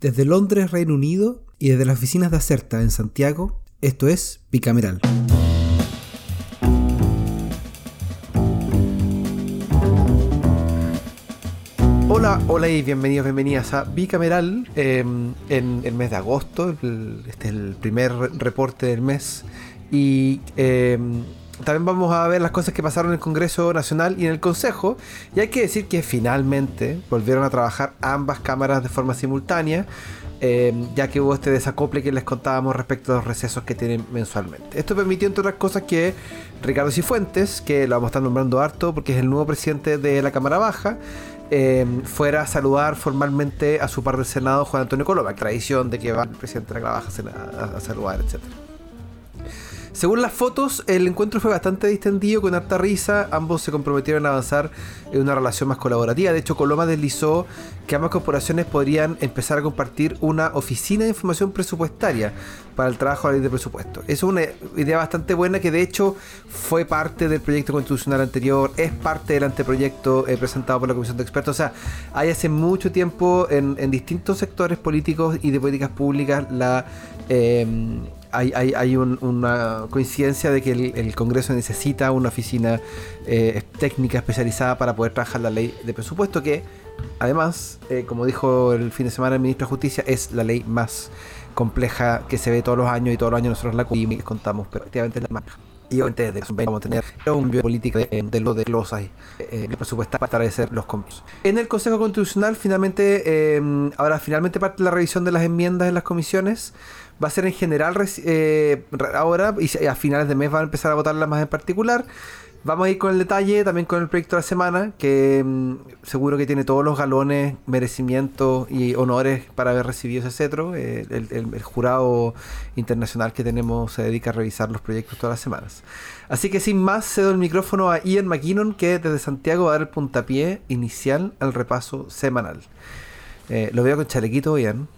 Desde Londres, Reino Unido, y desde las oficinas de Acerta en Santiago, esto es Bicameral. Hola, hola y bienvenidos, bienvenidas a Bicameral em, en el mes de agosto. este es el primer reporte del mes. Y em, también vamos a ver las cosas que pasaron en el Congreso Nacional y en el Consejo. Y hay que decir que finalmente volvieron a trabajar ambas cámaras de forma simultánea. Eh, ya que hubo este desacople que les contábamos respecto a los recesos que tienen mensualmente. Esto permitió, entre otras cosas, que Ricardo Cifuentes, que lo vamos a estar nombrando harto porque es el nuevo presidente de la Cámara Baja, eh, fuera a saludar formalmente a su par del Senado, Juan Antonio Coloma, tradición de que va el presidente de la Cámara Baja a, saludar, etcétera. Según las fotos, el encuentro fue bastante distendido, con harta risa. Ambos se comprometieron a avanzar en una relación más colaborativa. De hecho, Coloma deslizó que ambas corporaciones podrían empezar a compartir una oficina de información presupuestaria para el trabajo de la ley de presupuesto. Es una idea bastante buena que de hecho fue parte del proyecto constitucional anterior, es parte del anteproyecto eh, presentado por la Comisión de Expertos. O sea, hay hace mucho tiempo en, distintos sectores políticos y de políticas públicas la... Eh, hay, una coincidencia de que el, Congreso necesita una oficina eh, técnica especializada para poder trabajar la ley de presupuesto, que además, eh, como dijo el fin de semana el ministro de Justicia, es la ley más compleja que se ve todos los años y todos los años nosotros la contamos, pero efectivamente la más y obviamente de vamos a tener un cambio político de, de, lo de los hay eh, para establecer los compromisos. En el Consejo Constitucional finalmente eh, ahora finalmente parte la revisión de las enmiendas en las comisiones va a ser en general eh, ahora y a finales de mes van a empezar a votarlas más en particular. Vamos a ir con el detalle, también con el proyecto de la semana, que mm, seguro que tiene todos los galones, merecimientos y honores para haber recibido ese cetro. Eh, el, jurado internacional que tenemos se dedica a revisar los proyectos todas las semanas. Así que sin más, cedo el micrófono a Ian McKinnon, que desde Santiago va a dar el puntapié inicial al repaso semanal. Eh, lo veo con chalequito, Ian.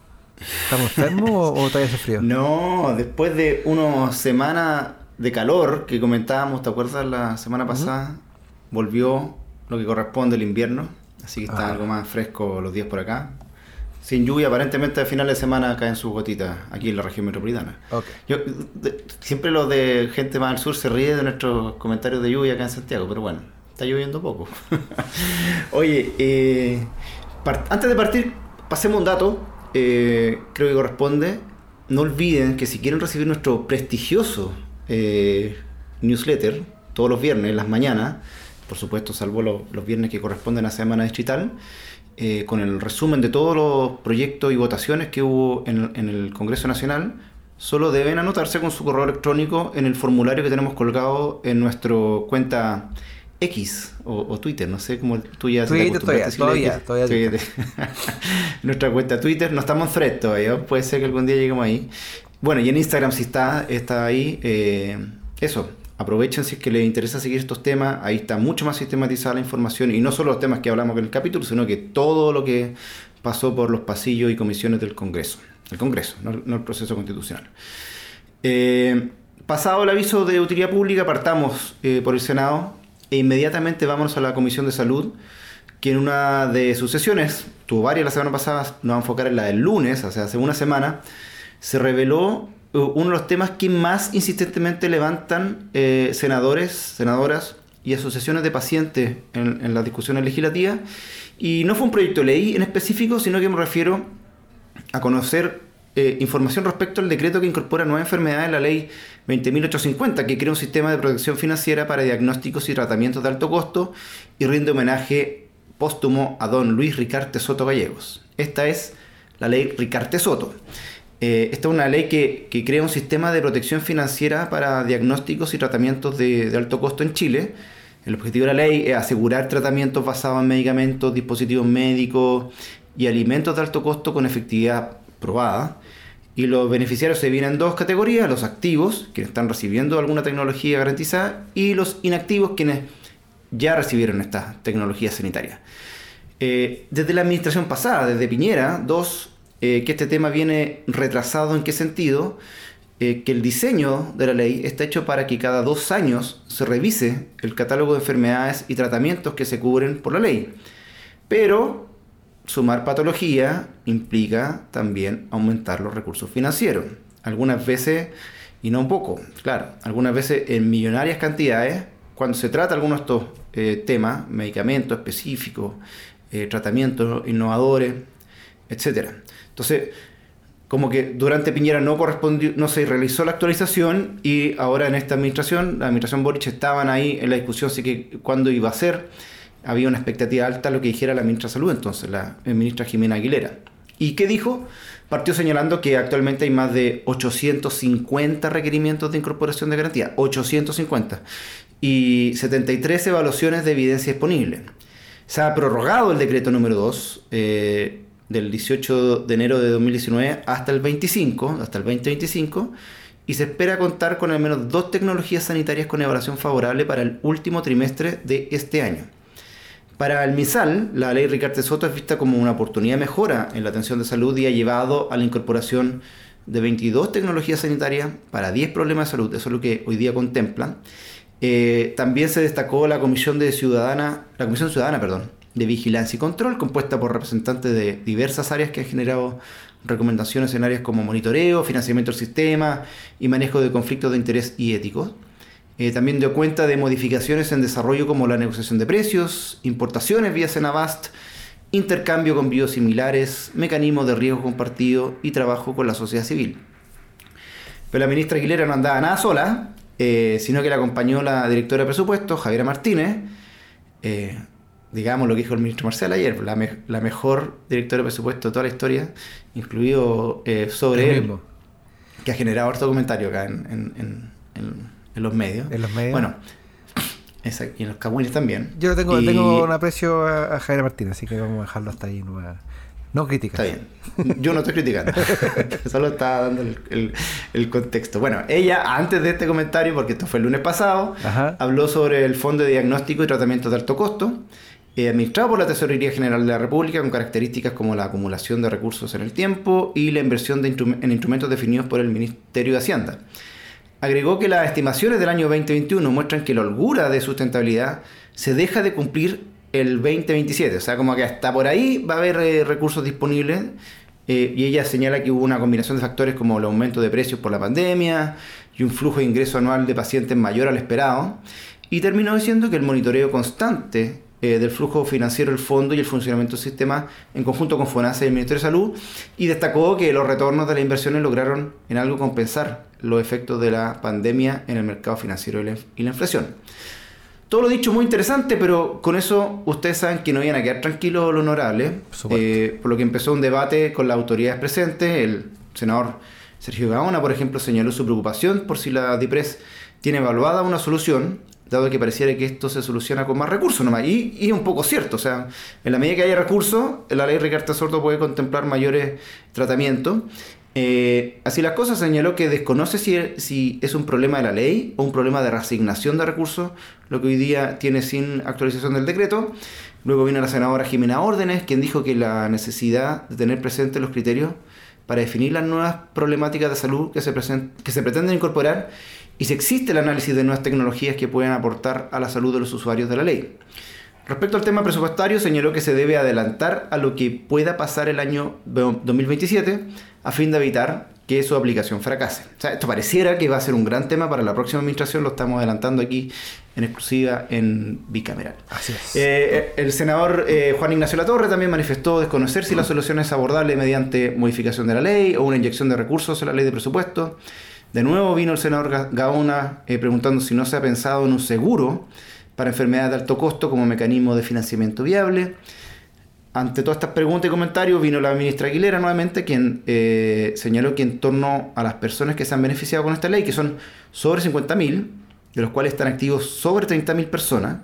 ¿Estamos enfermos o, o todavía hace frío? No, después de unas semanas de calor que comentábamos, ¿te acuerdas? La semana pasada volvió lo que corresponde al invierno, así que está ah. algo más fresco los días por acá. Sin lluvia, aparentemente a final de semana caen sus gotitas aquí en la región metropolitana. Yo, siempre los de gente más al sur se ríe de nuestros comentarios de lluvia acá en Santiago, pero bueno, está lloviendo poco. Oye, eh, antes de partir, pasemos un dato, eh, creo que corresponde. No olviden que si quieren recibir nuestro prestigioso eh, newsletter todos los viernes, en las mañanas, por supuesto, salvo los viernes que corresponden a Semana Distrital, eh, con el resumen de todos los proyectos y votaciones que hubo en, el Congreso Nacional, solo deben anotarse con su correo electrónico en el formulario que tenemos colgado en nuestra cuenta X o, Twitter, no sé cómo tú ya Twitter todavía, todavía, todavía, Nuestra cuenta Twitter, no estamos en todavía, puede ser que algún día lleguemos ahí. Bueno, y en Instagram si está, está ahí. Eh, eso, aprovechen si es que les interesa seguir estos temas. Ahí está mucho más sistematizada la información y no solo los temas que hablamos en el capítulo, sino que todo lo que pasó por los pasillos y comisiones del Congreso. El Congreso, no, el proceso constitucional. Eh, pasado el aviso de utilidad pública, partamos eh, por el Senado e inmediatamente vamos a la Comisión de Salud, que en una de sus sesiones, tuvo varias la semana pasada, nos va a enfocar en la del lunes, o sea, hace una semana, se reveló uh, uno de los temas que más insistentemente levantan eh, senadores, senadoras y asociaciones de pacientes en, las discusiones legislativas. Y no fue un proyecto de ley en específico, sino que me refiero a conocer eh, información respecto al decreto que incorpora nueva enfermedades en la ley 20.850, que crea un sistema de protección financiera para diagnósticos y tratamientos de alto costo y rinde homenaje póstumo a don Luis Ricarte Soto Gallegos. Esta es la ley Ricarte Soto. Eh, esta es una ley que, crea un sistema de protección financiera para diagnósticos y tratamientos de, alto costo en Chile. El objetivo de la ley es asegurar tratamientos basados en medicamentos, dispositivos médicos y alimentos de alto costo con efectividad probada. Y los beneficiarios se dividen en dos categorías, los activos, quienes están recibiendo alguna tecnología garantizada, y los inactivos, quienes ya recibieron esta tecnología sanitaria. Eh, desde la administración pasada, desde Piñera, dos eh, que este tema viene retrasado en qué sentido, eh, que el diseño de la ley está hecho para que cada dos años se revise el catálogo de enfermedades y tratamientos que se cubren por la ley. Pero sumar patología implica también aumentar los recursos financieros. Algunas veces, y no un poco, claro, algunas veces en millonarias cantidades, cuando se trata algunos de estos eh, temas, medicamentos específicos, eh, tratamientos innovadores, etc. Entonces, como que durante Piñera no correspondió, no se realizó la actualización y ahora en esta administración, la administración Boric estaban ahí en la discusión así que cuándo iba a ser, había una expectativa alta lo que dijera la ministra de Salud, entonces la ministra Jimena Aguilera. ¿Y qué dijo? Partió señalando que actualmente hay más de 850 requerimientos de incorporación de garantía, 850, y 73 evaluaciones de evidencia disponible. Se ha prorrogado el decreto número 2 eh, del 18 de enero de 2019 hasta el 25, hasta el 2025, y se espera contar con al menos dos tecnologías sanitarias con evaluación favorable para el último trimestre de este año. Para el MISAL, la ley Ricardo Soto es vista como una oportunidad de mejora en la atención de salud y ha llevado a la incorporación de 22 tecnologías sanitarias para 10 problemas de salud, eso es lo que hoy día contemplan. Eh, también se destacó la Comisión de Ciudadana, la Comisión Ciudadana, perdón, de Vigilancia y Control, compuesta por representantes de diversas áreas que han generado recomendaciones en áreas como monitoreo, financiamiento del sistema y manejo de conflictos de interés y éticos. Eh, también dio cuenta de modificaciones en desarrollo como la negociación de precios, importaciones vía Senavast, intercambio con biosimilares, mecanismos de riesgo compartido y trabajo con la sociedad civil. Pero la ministra Aguilera no andaba nada sola, eh, sino que la acompañó la directora de presupuesto, Javiera Martínez, eh, digamos lo que dijo el ministro Marcial ayer, la, mejor directora de presupuesto de toda la historia, incluido eh, sobre él, que ha generado harto comentario acá en, los medios. En los medios. Bueno, y en los cabuines también. Yo tengo, tengo un aprecio a, Javiera Martínez, así que vamos a dejarlo hasta ahí. No no critica. Está bien. Yo no estoy criticando. Solo estaba dando el, contexto. Bueno, ella, antes de este comentario, porque esto fue el lunes pasado, habló sobre el Fondo de Diagnóstico y Tratamiento de Alto Costo, eh, administrado por la Tesorería General de la República, con características como la acumulación de recursos en el tiempo y la inversión en instrumentos definidos por el Ministerio de Hacienda. Agregó que las estimaciones del año 2021 muestran que la holgura de sustentabilidad se deja de cumplir el 2027. O sea, como que hasta por ahí va a haber eh, recursos disponibles. Eh, y ella señala que hubo una combinación de factores como el aumento de precios por la pandemia y un flujo de ingreso anual de pacientes mayor al esperado. Y terminó diciendo que el monitoreo constante eh, del flujo financiero del fondo y el funcionamiento del sistema en conjunto con FONASA y el Ministerio de Salud. Y destacó que los retornos de las inversiones lograron en algo compensar los efectos de la pandemia en el mercado financiero y la inflación. Todo lo dicho muy interesante, pero con eso ustedes saben que no iban a quedar tranquilos los honorables, eh, por lo que empezó un debate con las autoridades presentes. El senador Sergio Gaona, por ejemplo, señaló su preocupación por si la DIPRES tiene evaluada una solución, dado que pareciera que esto se soluciona con más recursos nomás. Y, y es un poco cierto, o sea, en la medida que haya recursos, la ley Ricardo Sordo puede contemplar mayores tratamientos. Eh, así las cosas, señaló que desconoce si, si, es un problema de la ley o un problema de reasignación de recursos, lo que hoy día tiene sin actualización del decreto. Luego vino la senadora Jimena Órdenes, quien dijo que la necesidad de tener presentes los criterios para definir las nuevas problemáticas de salud que se, que se pretenden incorporar y si existe el análisis de nuevas tecnologías que puedan aportar a la salud de los usuarios de la ley. Respecto al tema presupuestario, señaló que se debe adelantar a lo que pueda pasar el año 2027 a fin de evitar que su aplicación fracase. O sea, esto pareciera que va a ser un gran tema para la próxima administración, lo estamos adelantando aquí en exclusiva en bicameral. Así es. Eh, el senador eh, Juan Ignacio Latorre también manifestó desconocer si la solución es abordable mediante modificación de la ley o una inyección de recursos en la ley de presupuesto. De nuevo vino el senador Gaona eh, preguntando si no se ha pensado en un seguro para enfermedades de alto costo como mecanismo de financiamiento viable. Ante todas estas preguntas y comentarios vino la ministra Aguilera nuevamente, quien eh, señaló que en torno a las personas que se han beneficiado con esta ley, que son sobre 50.000, de los cuales están activos sobre 30.000 personas,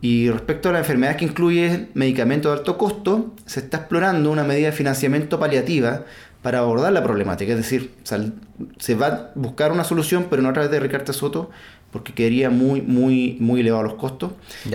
y respecto a las enfermedades que incluye medicamentos de alto costo, se está explorando una medida de financiamiento paliativa para abordar la problemática. Es decir, se va a buscar una solución, pero no a través de Ricardo Soto, porque quedaría muy, muy, muy elevado los costos.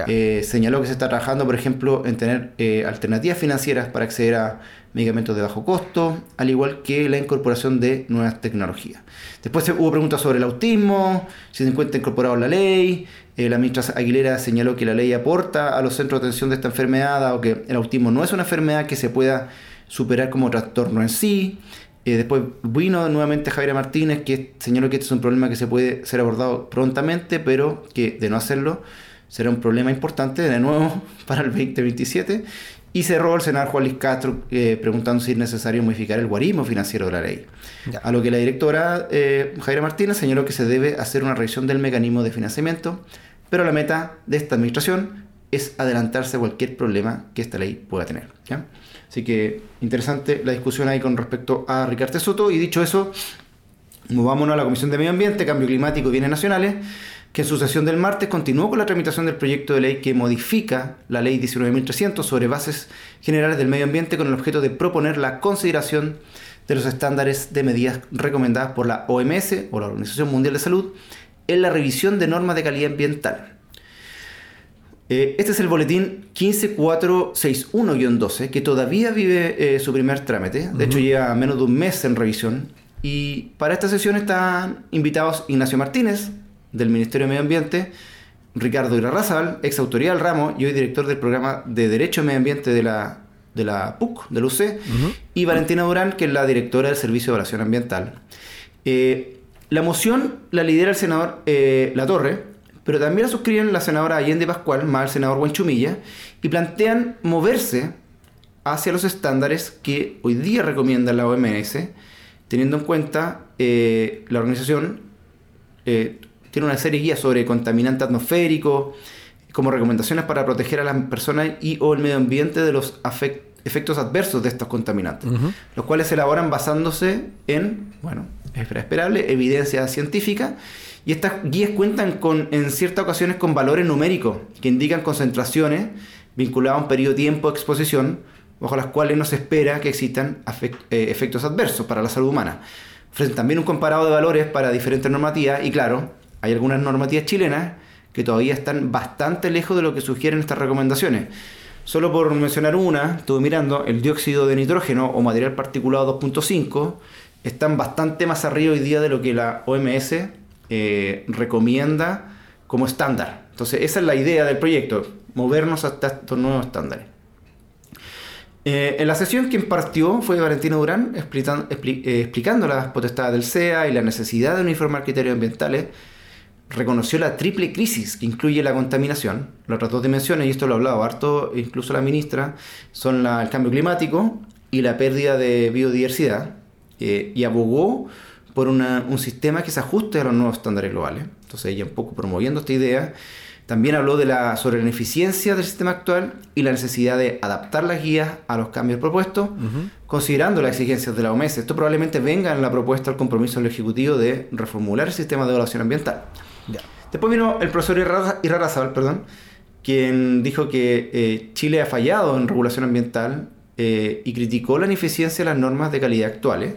Eh, señaló que se está trabajando, por ejemplo, en tener eh, alternativas financieras para acceder a medicamentos de bajo costo, al igual que la incorporación de nuevas tecnologías. Después hubo preguntas sobre el autismo, si se encuentra incorporado en la ley. Eh, la ministra Aguilera señaló que la ley aporta a los centros de atención de esta enfermedad, o que el autismo no es una enfermedad que se pueda superar como trastorno en sí. Eh, después vino nuevamente Javier Martínez, que señaló que este es un problema que se puede ser abordado prontamente, pero que de no hacerlo será un problema importante de nuevo para el 2027. Y cerró el senador Juan Luis Castro eh, preguntando si es necesario modificar el guarismo financiero de la ley. A lo que la directora eh, Javier Martínez señaló que se debe hacer una revisión del mecanismo de financiamiento, pero la meta de esta administración es adelantarse a cualquier problema que esta ley pueda tener. Así que interesante la discusión ahí con respecto a Ricardo Soto. Y dicho eso, movámonos a la Comisión de Medio Ambiente, Cambio Climático y Bienes Nacionales, que en su sesión del martes continuó con la tramitación del proyecto de ley que modifica la Ley 19.300 sobre bases generales del medio ambiente con el objeto de proponer la consideración de los estándares de medidas recomendadas por la OMS o la Organización Mundial de Salud en la revisión de normas de calidad ambiental. Eh, este es el boletín 15461-12, que todavía vive eh, su primer trámite. De hecho, lleva menos de un mes en revisión. Y para esta sesión están invitados Ignacio Martínez, del Ministerio de Medio Ambiente, Ricardo Irarrazabal, ex autoridad del ramo y hoy director del programa de Derecho Medio Ambiente de la, de la PUC, del UC, y Valentina Durán, que es la directora del Servicio de Evaluación Ambiental. Eh, la moción la lidera el senador La Torre, pero también la suscriben la senadora Allende Pascual, más el senador Buenchumilla, y plantean moverse hacia los estándares que hoy día recomienda la OMS, teniendo en cuenta eh, la organización eh, tiene una serie de guías sobre contaminante atmosférico, como recomendaciones para proteger a las personas y o el medio ambiente de los efectos adversos de estos contaminantes, los cuales se elaboran basándose en, bueno, es esperable, evidencia científica y estas guías cuentan con, en ciertas ocasiones con valores numéricos que indican concentraciones vinculadas a un periodo de tiempo de exposición, bajo las cuales no se espera que existan eh, efectos adversos para la salud humana. Ofrecen también un comparado de valores para diferentes normativas y claro, hay algunas normativas chilenas que todavía están bastante lejos de lo que sugieren estas recomendaciones. Solo por mencionar una, estuve mirando, el dióxido de nitrógeno o material particulado 2.5 están bastante más arriba hoy día de lo que la OMS eh, recomienda como estándar. Entonces, esa es la idea del proyecto, movernos hasta estos nuevos estándares. Eh, en la sesión quien partió fue Valentino Durán eh, explicando las potestades del CEA y la necesidad de uniformar criterios ambientales. Reconoció la triple crisis que incluye la contaminación. Las otras dos dimensiones, y esto lo ha hablado harto incluso la ministra, son el cambio climático y la pérdida de biodiversidad. y abogó por un sistema que se ajuste a los nuevos estándares globales. Entonces ella un poco promoviendo esta idea. También habló de la, sobre la ineficiencia del sistema actual y la necesidad de adaptar las guías a los cambios propuestos, considerando las exigencias de la OMS. Esto probablemente venga en la propuesta al compromiso del Ejecutivo de reformular el sistema de evaluación ambiental. Después vino el profesor Irrarazabal, perdón, quien dijo que eh, Chile ha fallado en regulación ambiental eh, y criticó la ineficiencia de las normas de calidad actuales eh,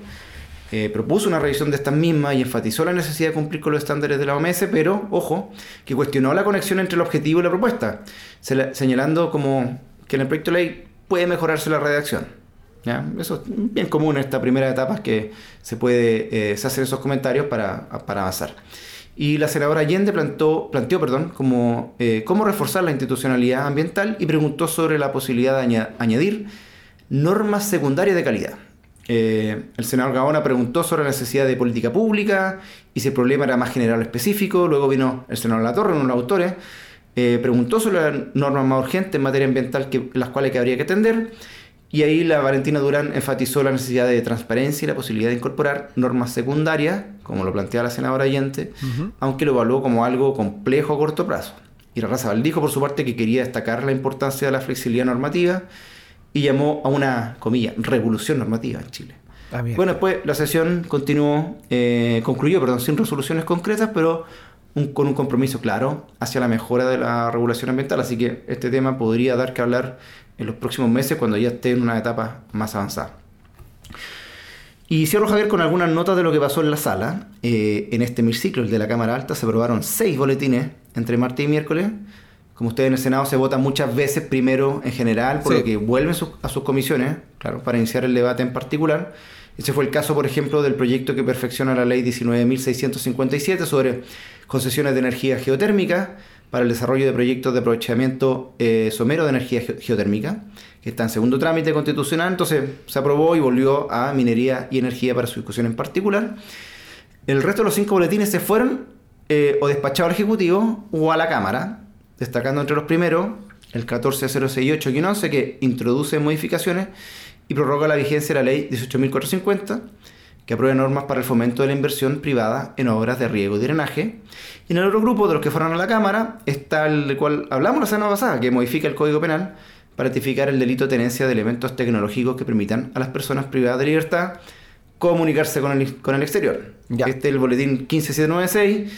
propuso una revisión de estas mismas y enfatizó la necesidad de cumplir con los estándares de la OMS, pero, ojo, que cuestionó la conexión entre el objetivo y la propuesta, señalando como que en el proyecto de ley puede mejorarse la redacción. Eso es bien común en esta primera etapa, que se puede eh, esos comentarios para, avanzar. Y la senadora Allende planteó, planteó perdón, como, eh, cómo reforzar la institucionalidad ambiental y preguntó sobre la posibilidad de añadir normas secundarias de calidad. Eh, el senador Gaona preguntó sobre la necesidad de política pública y si el problema era más general o específico. Luego vino el senador Latorre, uno de los autores, eh, preguntó sobre las normas más urgentes en materia ambiental que, las cuales que habría que atender. Y ahí la Valentina Durán enfatizó la necesidad de transparencia y la posibilidad de incorporar normas secundarias, como lo planteaba la senadora Allende, aunque lo evaluó como algo complejo a corto plazo. Y la Raza dijo por su parte que quería destacar la importancia de la flexibilidad normativa y llamó a una, comilla, revolución normativa en Chile. Ah, bueno, después la sesión continuó, eh, concluyó, perdón, sin resoluciones concretas, pero con un compromiso claro hacia la mejora de la regulación ambiental. Así que este tema podría dar que hablar en los próximos meses cuando ya esté en una etapa más avanzada. Y cierro, Javier, con algunas notas de lo que pasó en la sala. Eh, en este hemiciclo, el de la Cámara Alta, se aprobaron seis boletines entre martes y miércoles. Como ustedes en el Senado se vota muchas veces primero en general, por lo que vuelven a sus comisiones, claro, para iniciar el debate en particular. Ese fue el caso, por ejemplo, del proyecto que perfecciona la ley 19.657 sobre concesiones de energía geotérmica para el desarrollo de proyectos de aprovechamiento eh, somero de energía geotérmica, que está en segundo trámite constitucional. Entonces se aprobó y volvió a minería y energía para su discusión en particular. El resto de los cinco boletines se fueron eh, o despachados al Ejecutivo o a la Cámara, destacando entre los primeros el 14068-11 que introduce modificaciones y prorroga la vigencia de la ley 18.450, que aprueba normas para el fomento de la inversión privada en obras de riego y drenaje. Y en el otro grupo de los que fueron a la Cámara está el del cual hablamos la semana pasada, que modifica el Código Penal para ratificar el delito de tenencia de elementos tecnológicos que permitan a las personas privadas de libertad comunicarse con el, con el exterior. Este es el boletín 15796,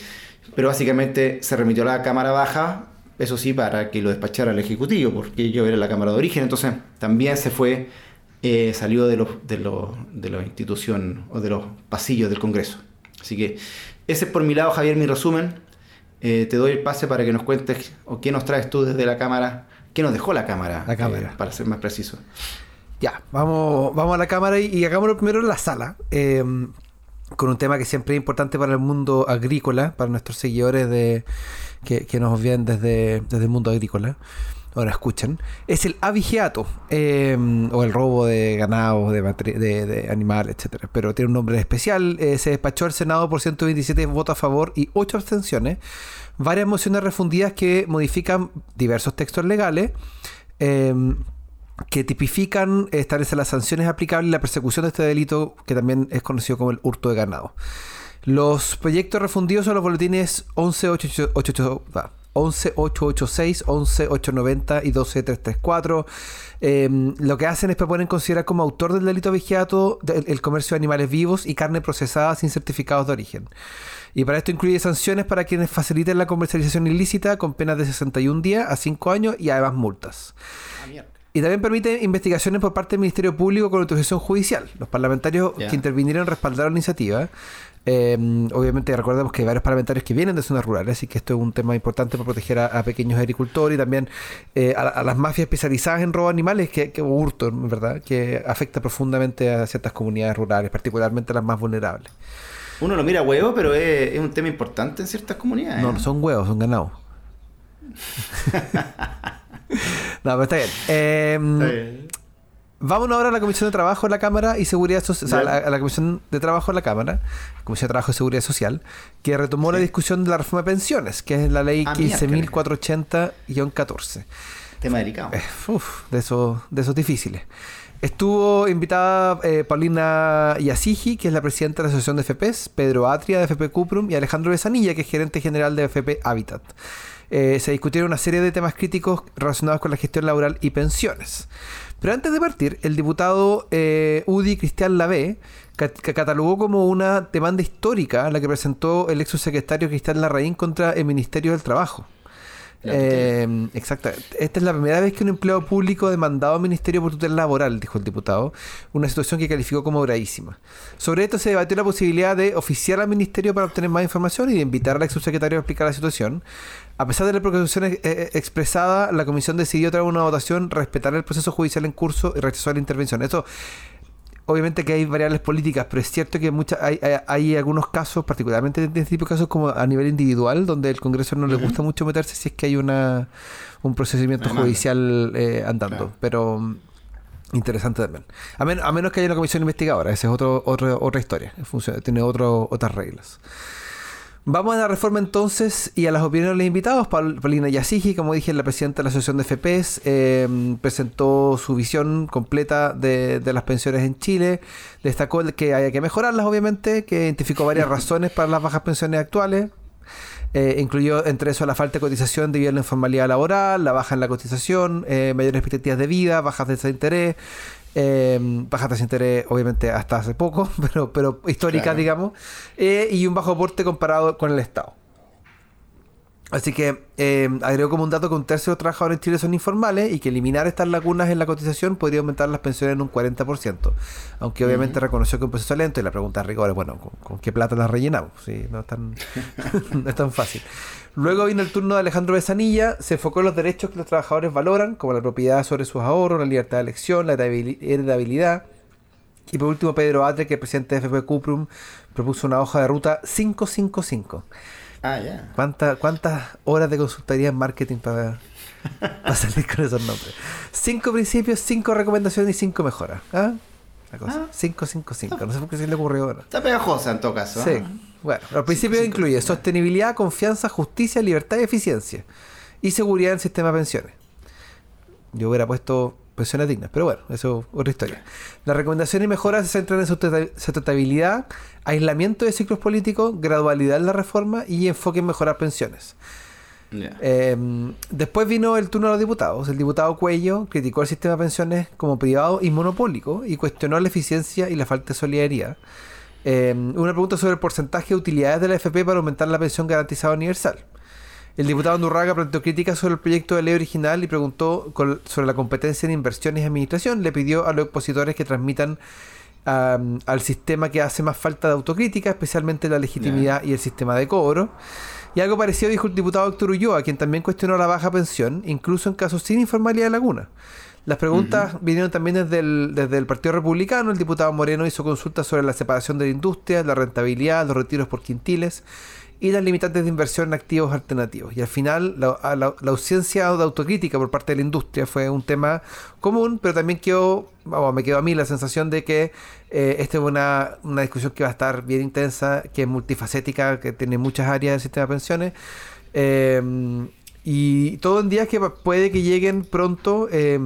pero básicamente se remitió a la Cámara Baja, eso sí, para que lo despachara el Ejecutivo, porque yo era la Cámara de Origen, entonces también se fue eh, salió de los, de, los, de la institución o de los pasillos del Congreso. Así que ese es por mi lado, Javier, mi resumen. Eh, te doy el pase para que nos cuentes o qué nos traes tú desde la cámara, qué nos dejó la cámara, la cámara. Eh, para ser más preciso. Ya, vamos, vamos a la cámara y, y hagámoslo primero en la sala. con un tema que siempre es importante para el mundo agrícola, para nuestros seguidores de, que, nos ven desde, desde el mundo agrícola ahora escuchan, es el avigiato, em, o el robo de ganado, de, de, animales, etcétera. Pero tiene un nombre especial. Eh, se despachó el Senado por 127 votos a favor y 8 abstenciones. Varias mociones refundidas que modifican diversos textos legales. Em, que tipifican, establecen las sanciones aplicables y la persecución de este delito, que también es conocido como el hurto de ganado. Los proyectos refundidos son los boletines 11.888, 11886, 11890 y 12334. Em, lo que hacen es proponer considerar como autor del delito vigiato el, comercio de animales vivos y carne procesada sin certificados de origen. Y para esto incluye sanciones para quienes faciliten la comercialización ilícita con penas de 61 días a 5 años y además multas. Ah, y también permite investigaciones por parte del Ministerio Público con autorización judicial. Los parlamentarios que intervinieron respaldaron la iniciativa. Em, obviamente recordemos que hay varios parlamentarios que vienen de zonas rurales, así que esto es un tema importante para proteger a, pequeños agricultores y también eh, a, las mafias especializadas en robo de animales, que, que hurto, ¿verdad? Que afecta profundamente a ciertas comunidades rurales, particularmente a las más vulnerables. Uno lo mira huevo, pero es, un tema importante en ciertas comunidades. No, no son huevos, son ganados. no, pero está bien. Em, está bien. Vámonos ahora a la Comisión de Trabajo de la Cámara y Seguridad Social, o sea, a la, Comisión de Trabajo de la Cámara, Comisión de Trabajo y Seguridad Social, que retomó la discusión de la reforma de pensiones, que es la ley 15.480-14. Ah, Tema delicado. Eh, uf, de esos, de esos difíciles. Estuvo invitada eh, Paulina Yasigi, que es la presidenta de la Asociación de FPs, Pedro Atria de FP Cuprum y Alejandro Besanilla, que es gerente general de FP Habitat. Eh, se discutieron una serie de temas críticos relacionados con la gestión laboral y pensiones. Pero antes de partir, el diputado eh, Udi Cristian Lavé catalogó como una demanda histórica la que presentó el ex subsecretario Cristian Larraín contra el Ministerio del Trabajo. Eh, exacto. Esta es la primera vez que un empleado público demandado al Ministerio por tutela laboral, dijo el diputado, una situación que calificó como gravísima. Sobre esto se debatió la posibilidad de oficiar al Ministerio para obtener más información y de invitar al ex subsecretario a explicar la situación. A pesar de la preocupación eh, eh, expresada, la comisión decidió tras una votación respetar el proceso judicial en curso y rechazó la intervención. Esto obviamente que hay variables políticas, pero es cierto que muchas hay, hay, algunos casos, particularmente en este tipo de casos como a nivel individual, donde el Congreso no le gusta mucho meterse si es que hay una un procedimiento judicial eh, andando. Pero mm, interesante también. A, a, menos que haya una comisión investigadora, esa es otro, otra historia, tiene otro, otras reglas. Vamos a la reforma entonces y a las opiniones de los invitados. Paulina Yasigi, como dije, la presidenta de la Asociación de FPS, em, presentó su visión completa de, las pensiones en Chile. Destacó que hay que mejorarlas, obviamente, que identificó varias razones para las bajas pensiones actuales. Eh, incluyó entre eso la falta de cotización debido a la informalidad laboral, la baja en la cotización, eh, mayores expectativas de vida, bajas de interés, eh, baja tasa de interés, obviamente, hasta hace poco, pero, pero histórica, digamos. Eh, y un bajo aporte comparado con el Estado. Así que eh, agregó como un dato que un tercio de los trabajadores en Chile son informales y que eliminar estas lagunas en la cotización podría aumentar las pensiones en un 40%. Aunque obviamente reconoció que es un proceso lento y la pregunta de rigor es, bueno, ¿con, qué plata las rellenamos? Sí, no, es tan, no es tan fácil. Luego vino el turno de Alejandro Besanilla, se enfocó en los derechos que los trabajadores valoran, como la propiedad sobre sus ahorros, la libertad de elección, la heredabilidad. Y por último, Pedro Atre, que es presidente de FP Cuprum, propuso una hoja de ruta 555 Ah, ya. ¿Cuántas horas de consultoría en marketing para, salir con esos nombres? Cinco principios, cinco recomendaciones y cinco mejoras. ¿Ah? La cosa. 555. Ah. No sé por qué se le ocurrió ahora. Está pegajosa en todo caso. Sí. ¿ah? Bueno, los principios incluye sostenibilidad, confianza, justicia, libertad y eficiencia. Y seguridad en el sistema de pensiones. Yo hubiera puesto pensiones dignas. Pero bueno, eso es otra historia. Las recomendaciones y mejoras se centran en sustentabilidad, aislamiento de ciclos políticos, gradualidad en la reforma y enfoque en mejorar pensiones. Em, después vino el turno de los diputados. El diputado Cuello criticó el sistema de pensiones como privado y monopólico y cuestionó la eficiencia y la falta de solidaridad. Em, una pregunta sobre el porcentaje de utilidades de la FP para aumentar la pensión garantizada universal. El diputado Andurraga planteó críticas sobre el proyecto de ley original y preguntó sobre la competencia en inversiones y administración. Le pidió a los opositores que transmitan al sistema que hace más falta de autocrítica, especialmente la legitimidad y el sistema de cobro. Y algo parecido dijo el diputado Héctor Ulloa, quien también cuestionó la baja pensión, incluso en casos sin informalidad de laguna. Las preguntas vinieron también desde el, desde el Partido Republicano. El diputado Moreno hizo consultas sobre la separación de la industria, la rentabilidad, los retiros por quintiles y las limitantes de inversión en activos alternativos. Y al final, la, la, ausencia de autocrítica por parte de la industria fue un tema común, pero también quedó, me quedó a mí la sensación de que eh, esta es una, una, discusión que va a estar bien intensa, que es multifacética, que tiene muchas áreas del sistema de pensiones. Eh, y todo en días que puede que lleguen pronto eh,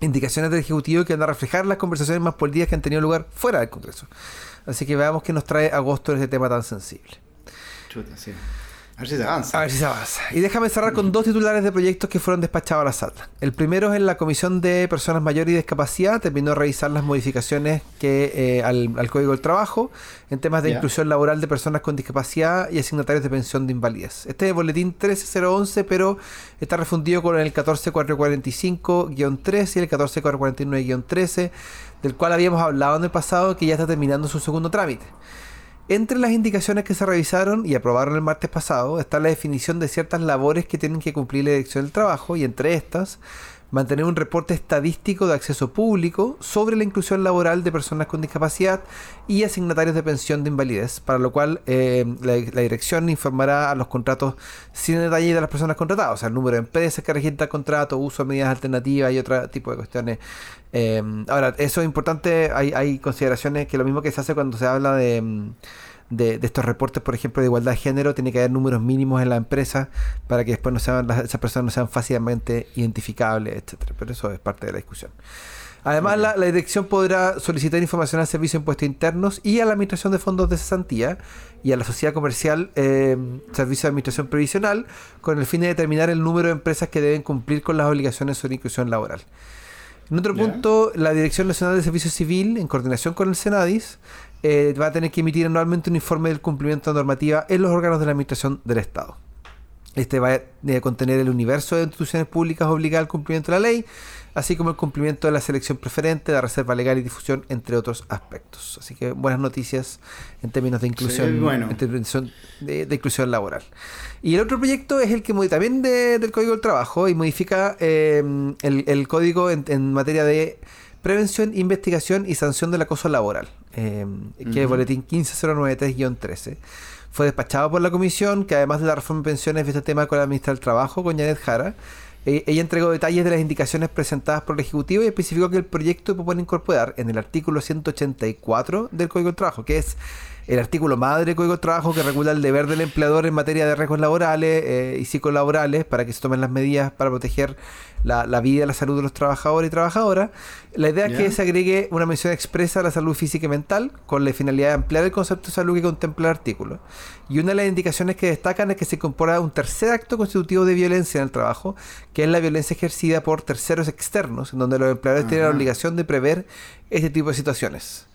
indicaciones del Ejecutivo que van a reflejar las conversaciones más políticas que han tenido lugar fuera del Congreso. Así que veamos qué nos trae agosto en este tema tan sensible. A ver si se avanza. A ver si se avanza. Y déjame cerrar con dos titulares de proyectos que fueron despachados a la sala. El primero es en la Comisión de Personas Mayores y Discapacidad. Terminó de revisar las modificaciones que eh, al, Código del Trabajo en temas de inclusión laboral de personas con discapacidad y asignatarios de pensión de invalidez. Este es el boletín 13011, pero está refundido con el 14445-3 y el 14449-13, del cual habíamos hablado en el pasado que ya está terminando su segundo trámite. Entre las indicaciones que se revisaron y aprobaron el martes pasado está la definición de ciertas labores que tienen que cumplir la dirección del trabajo y entre estas mantener un reporte estadístico de acceso público sobre la inclusión laboral de personas con discapacidad y asignatarios de pensión de invalidez, para lo cual eh, la, dirección informará a los contratos sin detalle de las personas contratadas, o sea, el número de empresas que registran contrato, uso de medidas alternativas y otro tipo de cuestiones. Eh, ahora, eso es importante, hay, hay consideraciones que lo mismo que se hace cuando se habla de de, estos reportes, por ejemplo, de igualdad de género, tiene que haber números mínimos en la empresa para que después no sean, esas personas no sean fácilmente identificables, etcétera. Pero eso es parte de la discusión. Además, la, dirección podrá solicitar información al Servicio de Impuestos Internos y a la Administración de Fondos de Cesantía y a la Sociedad Comercial eh, Servicio de Administración Previsional con el fin de determinar el número de empresas que deben cumplir con las obligaciones sobre inclusión laboral. En otro punto, la Dirección Nacional de Servicio Civil, en coordinación con el Senadis, eh, va a tener que emitir anualmente un informe del cumplimiento de normativa en los órganos de la Administración del Estado. Este va a contener el universo de instituciones públicas obligadas al cumplimiento de la ley, así como el cumplimiento de la selección preferente, la reserva legal y difusión, entre otros aspectos. Así que buenas noticias en términos de inclusión, de, inclusión laboral. Y el otro proyecto es el que también del Código del Trabajo y modifica eh, el, código en materia de prevención, investigación y sanción del acoso laboral, eh, que es el boletín 15093-13. Fue despachado por la comisión, que además de la reforma de pensiones, ve este tema con la ministra del Trabajo, con Janet Jara. Eh, ella entregó detalles de las indicaciones presentadas por el Ejecutivo y especificó que el proyecto propone incorporar en el artículo 184 del Código del Trabajo, que es el artículo madre del Código de Trabajo que regula el deber del empleador en materia de riesgos laborales eh, y psicolaborales para que se tomen las medidas para proteger la, vida y la salud de los trabajadores y trabajadoras. La idea es que se agregue una mención expresa a la salud física y mental con la finalidad de ampliar el concepto de salud que contempla el artículo. Y una de las indicaciones que destacan es que se incorpora un tercer acto constitutivo de violencia en el trabajo, que es la violencia ejercida por terceros externos, en donde los empleadores tienen la obligación de prever este tipo de situaciones.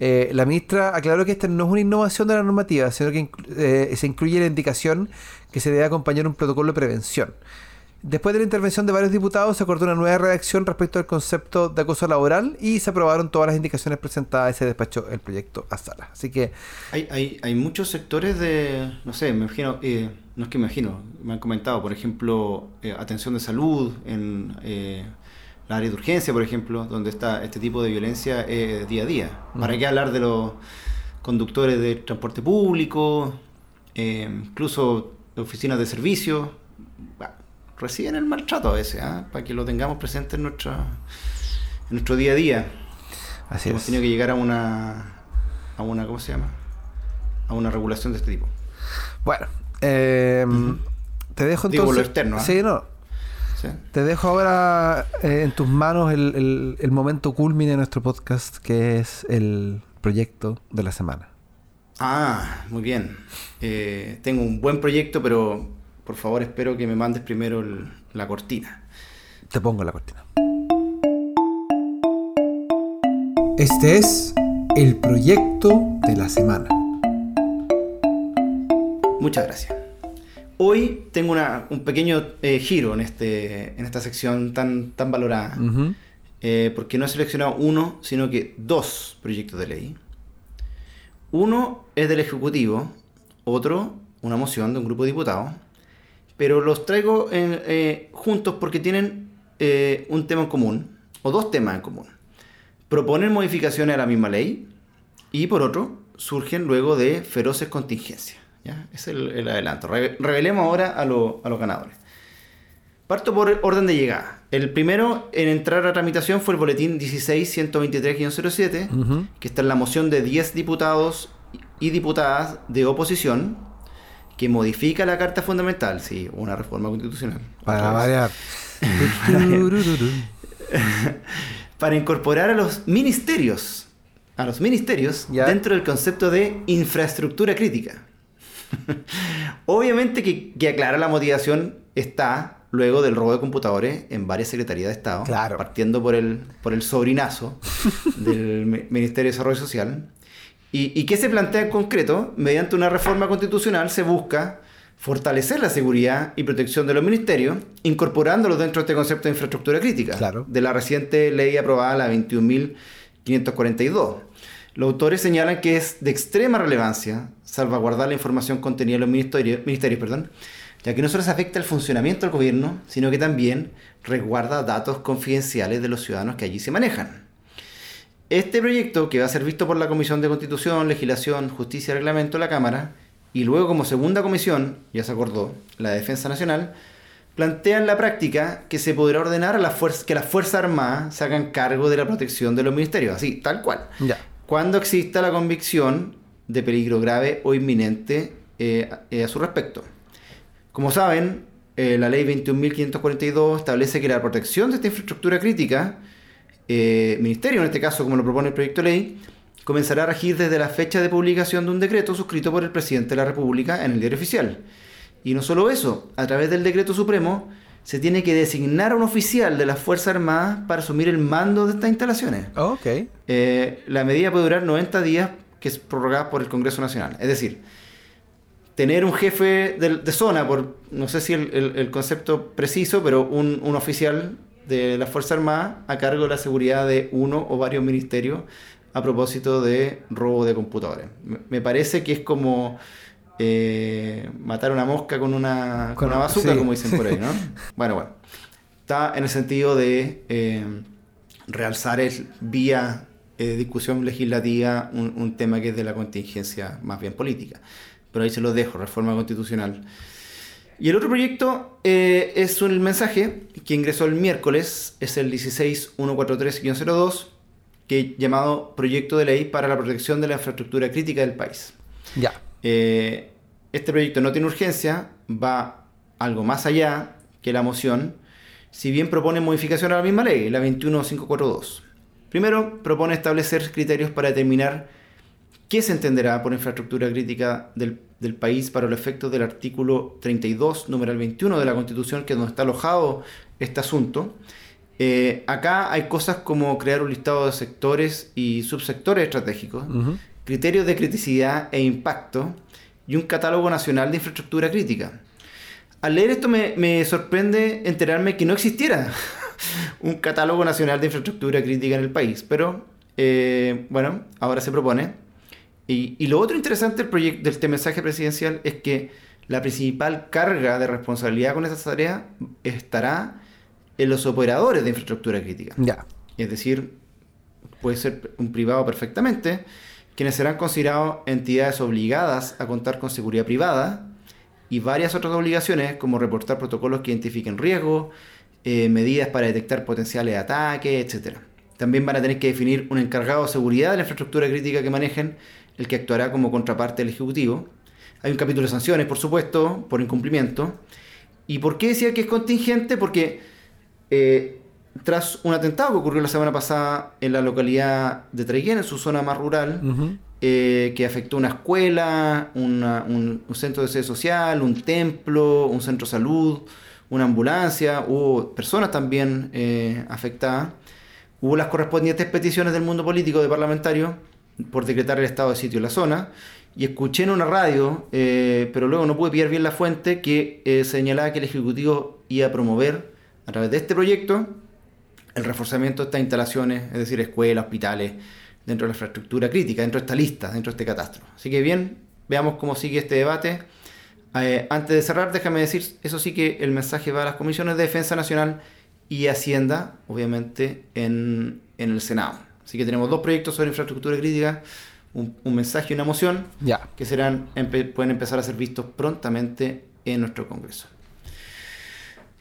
Eh, la ministra aclaró que esta no es una innovación de la normativa, sino que eh, se incluye la indicación que se debe acompañar un protocolo de prevención. Después de la intervención de varios diputados, se acordó una nueva redacción respecto al concepto de acoso laboral y se aprobaron todas las indicaciones presentadas y se despachó el proyecto a sala. Así que. Hay, hay, hay muchos sectores de. No sé, me imagino. Eh, no es que me imagino, me han comentado, por ejemplo, eh, atención de salud en eh, la área de urgencia, por ejemplo, donde está este tipo de violencia día a día. ¿Para qué hablar de los conductores de transporte público, incluso oficinas de servicio? Reciben el maltrato a veces, ¿ah? para que lo tengamos presente en, nuestra, en nuestro día a día. Así Hemos tenido que llegar a una, a una, ¿cómo se llama? A una regulación de este tipo. Bueno, eh, te dejo entonces... Digo lo externo, ¿ah? Sí, no. Te dejo ahora eh, en tus manos el, el, el momento culmine de nuestro podcast, que es el proyecto de la semana. Ah, muy bien. Eh, tengo un buen proyecto, pero por favor espero que me mandes primero la cortina. Te pongo la cortina. Este es el proyecto de la semana. Muchas gracias. Hoy tengo un pequeño eh, giro en, este, en esta sección tan, tan valorada, eh, porque no he seleccionado uno, sino que dos proyectos de ley. Uno es del Ejecutivo, otro una moción de un grupo de diputados, pero los traigo eh, juntos porque tienen eh, un tema en común, o dos temas en común. Proponen modificaciones a la misma ley y por otro, surgen luego de feroces contingencias. ¿ya? Es el, adelanto. revelemos ahora a, a, los ganadores. Parto por orden de llegada. El primero en entrar a tramitación fue el boletín 16-123-07, que está en la moción de 10 diputados y diputadas de oposición que modifica la Carta Fundamental, sí, una reforma constitucional. Para variar. para incorporar a los ministerios, a los ministerios, dentro del concepto de infraestructura crítica. Obviamente que, que, aclara la motivación está luego del robo de computadores en varias secretarías de Estado, claro. partiendo por el, por el sobrinazo del Ministerio de Desarrollo Social. ¿Y, qué se plantea en concreto? Mediante una reforma constitucional se busca fortalecer la seguridad y protección de los ministerios, incorporándolos dentro de este concepto de infraestructura crítica, de la reciente ley aprobada, la 21.542. Los autores señalan que es de extrema relevancia salvaguardar la información contenida en los ministerios, ministerios perdón, ya que no solo se afecta el funcionamiento del gobierno, sino que también resguarda datos confidenciales de los ciudadanos que allí se manejan. Este proyecto, que va a ser visto por la Comisión de Constitución, Legislación, Justicia y Reglamento de la Cámara, y luego como segunda comisión, ya se acordó, la Defensa Nacional, plantea en la práctica que se podrá ordenar a la que las Fuerzas Armadas se hagan cargo de la protección de los ministerios, así, tal cual. Ya. Cuando exista la convicción de peligro grave o inminente eh, eh, a su respecto. Como saben, eh, la ley 21.542 establece que la protección de esta infraestructura crítica eh, ministerio, en este caso como lo propone el proyecto de ley, comenzará a regir desde la fecha de publicación de un decreto suscrito por el presidente de la República en el diario oficial. Y no solo eso, a través del decreto supremo se tiene que designar a un oficial de las Fuerzas Armadas para asumir el mando de estas instalaciones. Oh. Eh, la medida puede durar 90 días, que es prorrogada por el Congreso Nacional. Es decir, tener un jefe de, zona, por no sé si el, concepto preciso, pero un, un oficial de la Fuerza Armada a cargo de la seguridad de uno o varios ministerios a propósito de robo de computadores. Me parece que es como eh, matar una mosca con una, con una bazooka, como dicen por ahí, ¿no? bueno, bueno. Está en el sentido de eh, realzar el, vía eh, discusión legislativa un, un tema que es de la contingencia más bien política. Pero ahí se lo dejo, reforma constitucional y el otro proyecto eh, es un mensaje que ingresó el miércoles, es el 16143-02, que llamado Proyecto de Ley para la Protección de la Infraestructura Crítica del País. Ya. Eh, este proyecto no tiene urgencia, va algo más allá que la moción, si bien propone modificación a la misma ley, la 21542. Primero, propone establecer criterios para determinar qué se entenderá por infraestructura crítica del del país para los efectos del artículo 32, número 21 de la Constitución, que es donde está alojado este asunto, Eh, acá hay cosas como crear un listado de sectores y subsectores estratégicos, criterios de criticidad e impacto y un catálogo nacional de infraestructura crítica. Al leer esto me, sorprende enterarme que no existiera un catálogo nacional de infraestructura crítica en el país, pero eh, bueno, ahora se propone. Y, lo otro interesante del, proyecto, del este mensaje presidencial es que la principal carga de responsabilidad con esa tarea estará en los operadores de infraestructura crítica. Ya. Es decir, puede ser un privado perfectamente, quienes serán considerados entidades obligadas a contar con seguridad privada y varias otras obligaciones como reportar protocolos que identifiquen riesgos, eh, medidas para detectar potenciales ataques, etc. También van a tener que definir un encargado de seguridad de la infraestructura crítica que manejen, el que actuará como contraparte del Ejecutivo. Hay un capítulo de sanciones, por supuesto, por incumplimiento. ¿Y por qué decía que es contingente? Porque eh, tras un atentado que ocurrió la semana pasada en la localidad de Traiguén, en su zona más rural, eh, que afectó una escuela, un, centro de sede social, un templo, un centro de salud, una ambulancia, hubo personas también eh, afectadas. Hubo las correspondientes peticiones del mundo político de parlamentario por decretar el estado de sitio en la zona. Y escuché en una radio, pero luego no pude pillar bien la fuente, que señalaba que el Ejecutivo iba a promover a través de este proyecto el reforzamiento de estas instalaciones, es decir, escuelas, hospitales, dentro de la infraestructura crítica, dentro de esta lista, dentro de este catastro. Así que bien, veamos cómo sigue este debate. Eh, antes de cerrar, déjame decir, eso sí que el mensaje va a las comisiones de Defensa Nacional y Hacienda, obviamente, en, el Senado. Así que tenemos dos proyectos sobre infraestructura crítica, un, mensaje y una moción, que serán, pueden empezar a ser vistos prontamente en nuestro Congreso.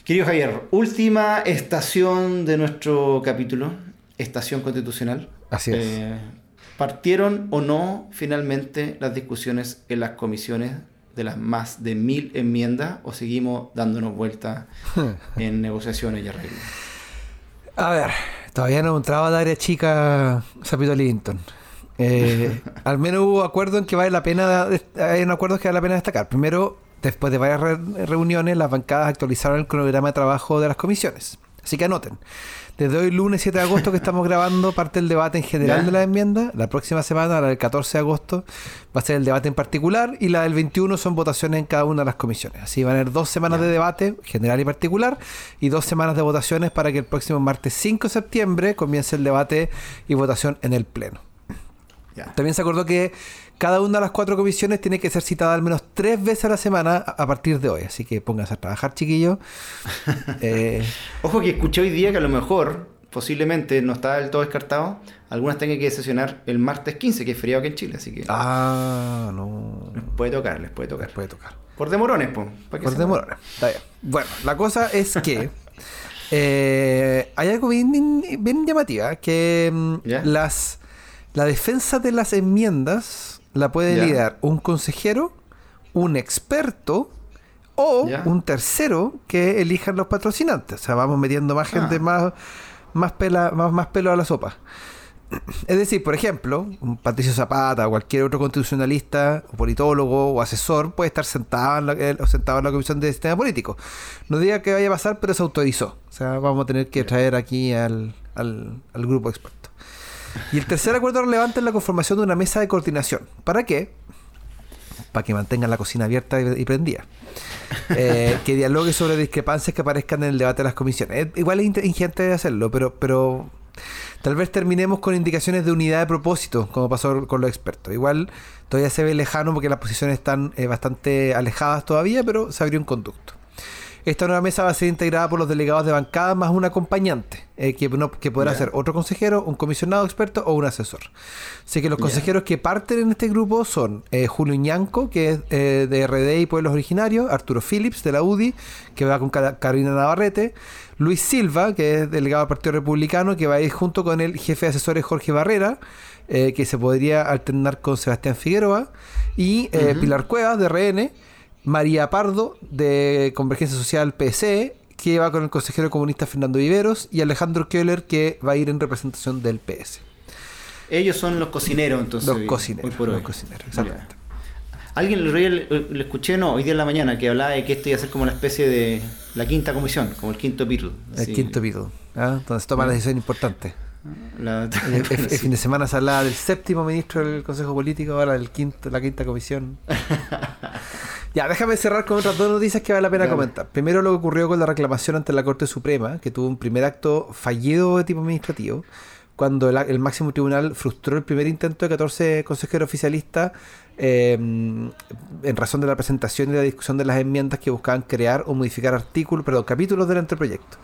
Querido Javier, última estación de nuestro capítulo, estación constitucional. Así es. Eh, ¿Partieron o no finalmente las discusiones en las comisiones de las más de mil enmiendas o seguimos dándonos vueltas en negociaciones y arreglos? A ver, todavía no entraba de área chica Sapito Linton. Eh, al menos hubo acuerdo en que vale la pena, hay un acuerdo que vale la pena destacar. Primero, Después de varias reuniones, las bancadas actualizaron el cronograma de trabajo de las comisiones. Así que anoten. Desde hoy, lunes 7 de agosto, que estamos grabando, parte el debate en general de la enmienda. La próxima semana, la del 14 de agosto, va a ser el debate en particular. Y la del 21 son votaciones en cada una de las comisiones. Así van a haber dos semanas de debate, general y particular, y dos semanas de votaciones para que el próximo martes 5 de septiembre comience el debate y votación en el Pleno. También se acordó que cada una de las cuatro comisiones tiene que ser citada al menos tres veces a la semana a partir de hoy. Así que pónganse a trabajar, chiquillos. Eh, Ojo que escuché hoy día que a lo mejor, posiblemente, no está del todo descartado, algunas tengan que sesionar el martes 15, que es feriado aquí en Chile. Así que. Ah, no. Les puede tocar, les puede tocar. Les puede tocar. Por demorones, pues. Por demorones. Está bien. Bueno, la cosa es que. Eh, hay algo bien, bien llamativa, que mm, las la defensa de las enmiendas la puede liderar un consejero, un experto o un tercero que elijan los patrocinantes. O sea, vamos metiendo más gente, ah. más, más, pela, más, más pelo a la sopa. Es decir, por ejemplo, un Patricio Zapata o cualquier otro constitucionalista o politólogo o asesor puede estar sentado en la, eh, sentado en la Comisión de Sistema Político. No diga que vaya a pasar, pero se autorizó. O sea, vamos a tener que traer aquí al, al, al grupo experto. Y el tercer acuerdo relevante es la conformación de una mesa de coordinación. ¿Para qué? Para que mantengan la cocina abierta y, prendida. Eh, que dialogue sobre discrepancias que aparezcan en el debate de las comisiones. igual es ingente hacerlo, pero, pero tal vez terminemos con indicaciones de unidad de propósito, como pasó con los expertos. Igual todavía se ve lejano porque las posiciones están eh, bastante alejadas todavía, pero se abrió un conducto. Esta nueva mesa va a ser integrada por los delegados de bancada más un acompañante, eh, que, que podrá ser otro consejero, un comisionado experto o un asesor. Así que los consejeros que parten en este grupo son eh, Julio Iñanco, que es eh, de RD y Pueblos Originarios, Arturo Phillips, de la UDI, que va con Carolina Navarrete, Luis Silva, que es delegado del Partido Republicano, que va a ir junto con el jefe de asesores Jorge Barrera, que se podría alternar con Sebastián Figueroa, y Pilar Cuevas, de RN, María Pardo, de Convergencia Social PSE, que va con el consejero comunista Fernando Viveros, y Alejandro Keller, que va a ir en representación del PS. Ellos son los cocineros, entonces. Los cocineros. Los cocineros, exactamente. Alguien le, escuché, no, hoy día en la mañana, que hablaba de que esto iba a ser como una especie de la quinta comisión, como el quinto Beatle. El quinto Beatle. ¿ah? se toma la decisión importante. La- El, el- el fin de semana se hablaba del séptimo ministro del Consejo Político, ahora del quinto, la quinta comisión. ya, déjame cerrar con otras dos noticias que vale la pena Dale. comentar. Primero, lo que ocurrió con la reclamación ante la Corte Suprema, que tuvo un primer acto fallido de tipo administrativo, cuando el, el máximo tribunal frustró el primer intento de 14 consejeros oficialistas eh, en razón de la presentación y la discusión de las enmiendas que buscaban crear o modificar artículos, perdón, capítulos del anteproyecto.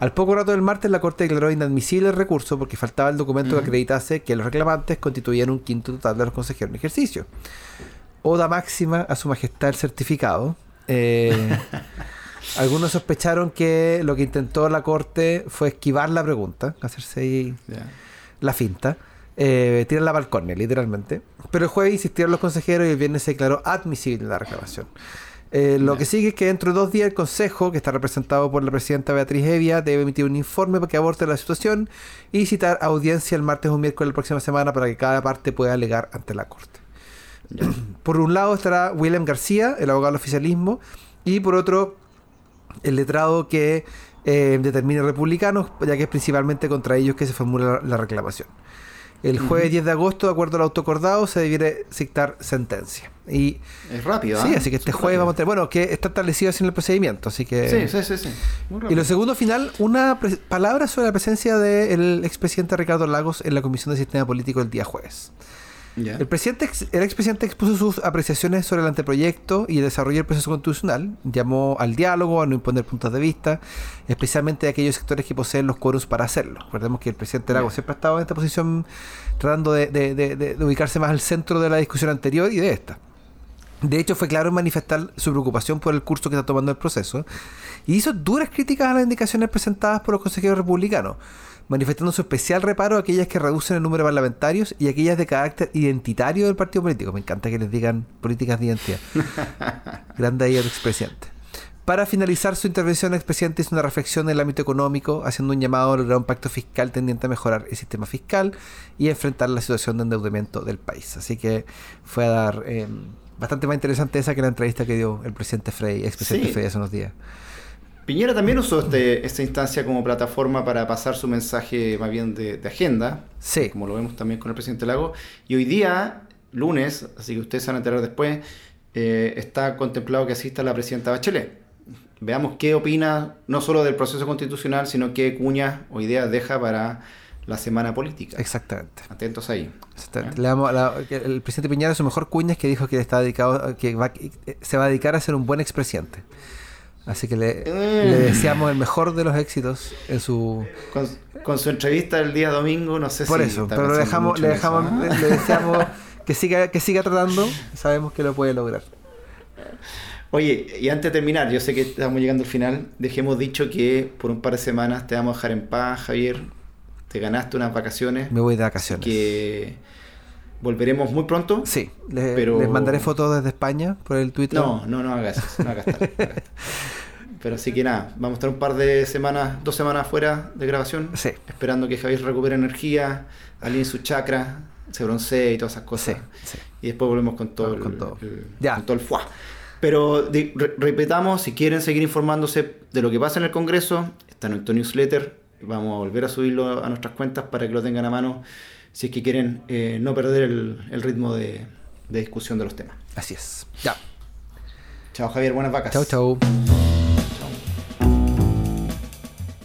Al poco rato del martes, la Corte declaró inadmisible el recurso porque faltaba el documento que acreditase que los reclamantes constituían un quinto total de los consejeros en ejercicio. Oda máxima a su majestad el certificado. Eh, algunos sospecharon que lo que intentó la Corte fue esquivar la pregunta, hacerse ahí la finta, eh, tirar la balcón, literalmente. Pero el jueves insistieron los consejeros y el viernes se declaró admisible la reclamación. Eh, lo que sigue es que dentro de dos días el Consejo, que está representado por la presidenta Beatriz Evia, debe emitir un informe para que aborde la situación y citar audiencia el martes o miércoles de la próxima semana para que cada parte pueda alegar ante la Corte. por un lado estará William García, el abogado del oficialismo, y por otro, el letrado que eh, determine republicanos, ya que es principalmente contra ellos que se formula la, la reclamación. El jueves 10 de agosto, de acuerdo al autocordado, se debiera dictar sentencia. Y Es rápido, sí, ¿ah? así que este jueves rápido. vamos a tener, bueno, que está establecido así en el procedimiento, así que... Sí, sí, sí, sí. Muy Y lo segundo final, una palabra sobre la presencia del expresidente Ricardo Lagos en la Comisión de Sistema Político el día jueves. El, presidente, ex- el expresidente expuso sus apreciaciones sobre el anteproyecto y el desarrollo del proceso constitucional. Llamó al diálogo, a no imponer puntos de vista, especialmente de aquellos sectores que poseen los quórums para hacerlo. Recordemos que el presidente Lagos siempre ha estado en esta posición tratando de, de- de- de- de ubicarse más al centro de la discusión anterior y de esta. De hecho, fue claro en manifestar su preocupación por el curso que está tomando el proceso y hizo duras críticas a las indicaciones presentadas por los consejeros republicanos, manifestando su especial reparo a aquellas que reducen el número de parlamentarios y aquellas de carácter identitario del partido político. Me encanta que les digan políticas de identidad. Grande ahí el expresidente. Para finalizar su intervención, el expresidente hizo una reflexión en el ámbito económico, haciendo un llamado a lograr un pacto fiscal tendiente a mejorar el sistema fiscal y enfrentar la situación de endeudamiento del país. Así que fue a dar eh, bastante más interesante esa que la entrevista que dio el presidente Frey, expresidente Sí. Frey hace unos días. Piñera también usó este, esta instancia como plataforma para pasar su mensaje más bien de, de agenda, Sí. como lo vemos también con el presidente Lago. Y hoy día, lunes, así que ustedes se van a enterar después, eh, está contemplado que asista la presidenta Bachelet. Veamos qué opina no solo del proceso constitucional, sino qué cuñas o ideas deja para la semana política. Exactamente. Atentos ahí. Exactamente. Le damos la- el presidente Piñera su mejor cuña es que dijo que está dedicado que va- se va a dedicar a ser un buen expresidente. Así que le, Mm. le deseamos el mejor de los éxitos en su Con, con su entrevista el día domingo, no sé por si. eso, está pero le dejamos, le eso, dejamos, ¿ah? le, deseamos que siga, que siga tratando, sabemos que lo puede lograr. Oye, y antes de terminar, yo sé que estamos llegando al final. Dejemos dicho que por un par de semanas te vamos a dejar en paz, Javier. Te ganaste unas vacaciones Me voy de vacaciones. que volveremos muy pronto. Sí, le- Pero- les mandaré fotos desde España por el Twitter. No, no, no hagas eso. No hagas tal, no hagas tal. Pero así que nada, vamos a estar un par de semanas, dos semanas fuera de grabación. Sí. Esperando que Javier recupere energía, alinee su chakra, se broncee y todas esas cosas. sí. Y después volvemos con todo, Con el, todo. el- Ya. con todo el fuá. Pero de- re- repetamos, si quieren seguir informándose de lo que pasa en el Congreso, está en nuestro newsletter. Vamos a volver a subirlo a nuestras cuentas para que lo tengan a mano si es que quieren eh, no perder el, el ritmo de, de discusión de los temas. Así es. Ya. Chao Javier, buenas vacas. Chau, chau.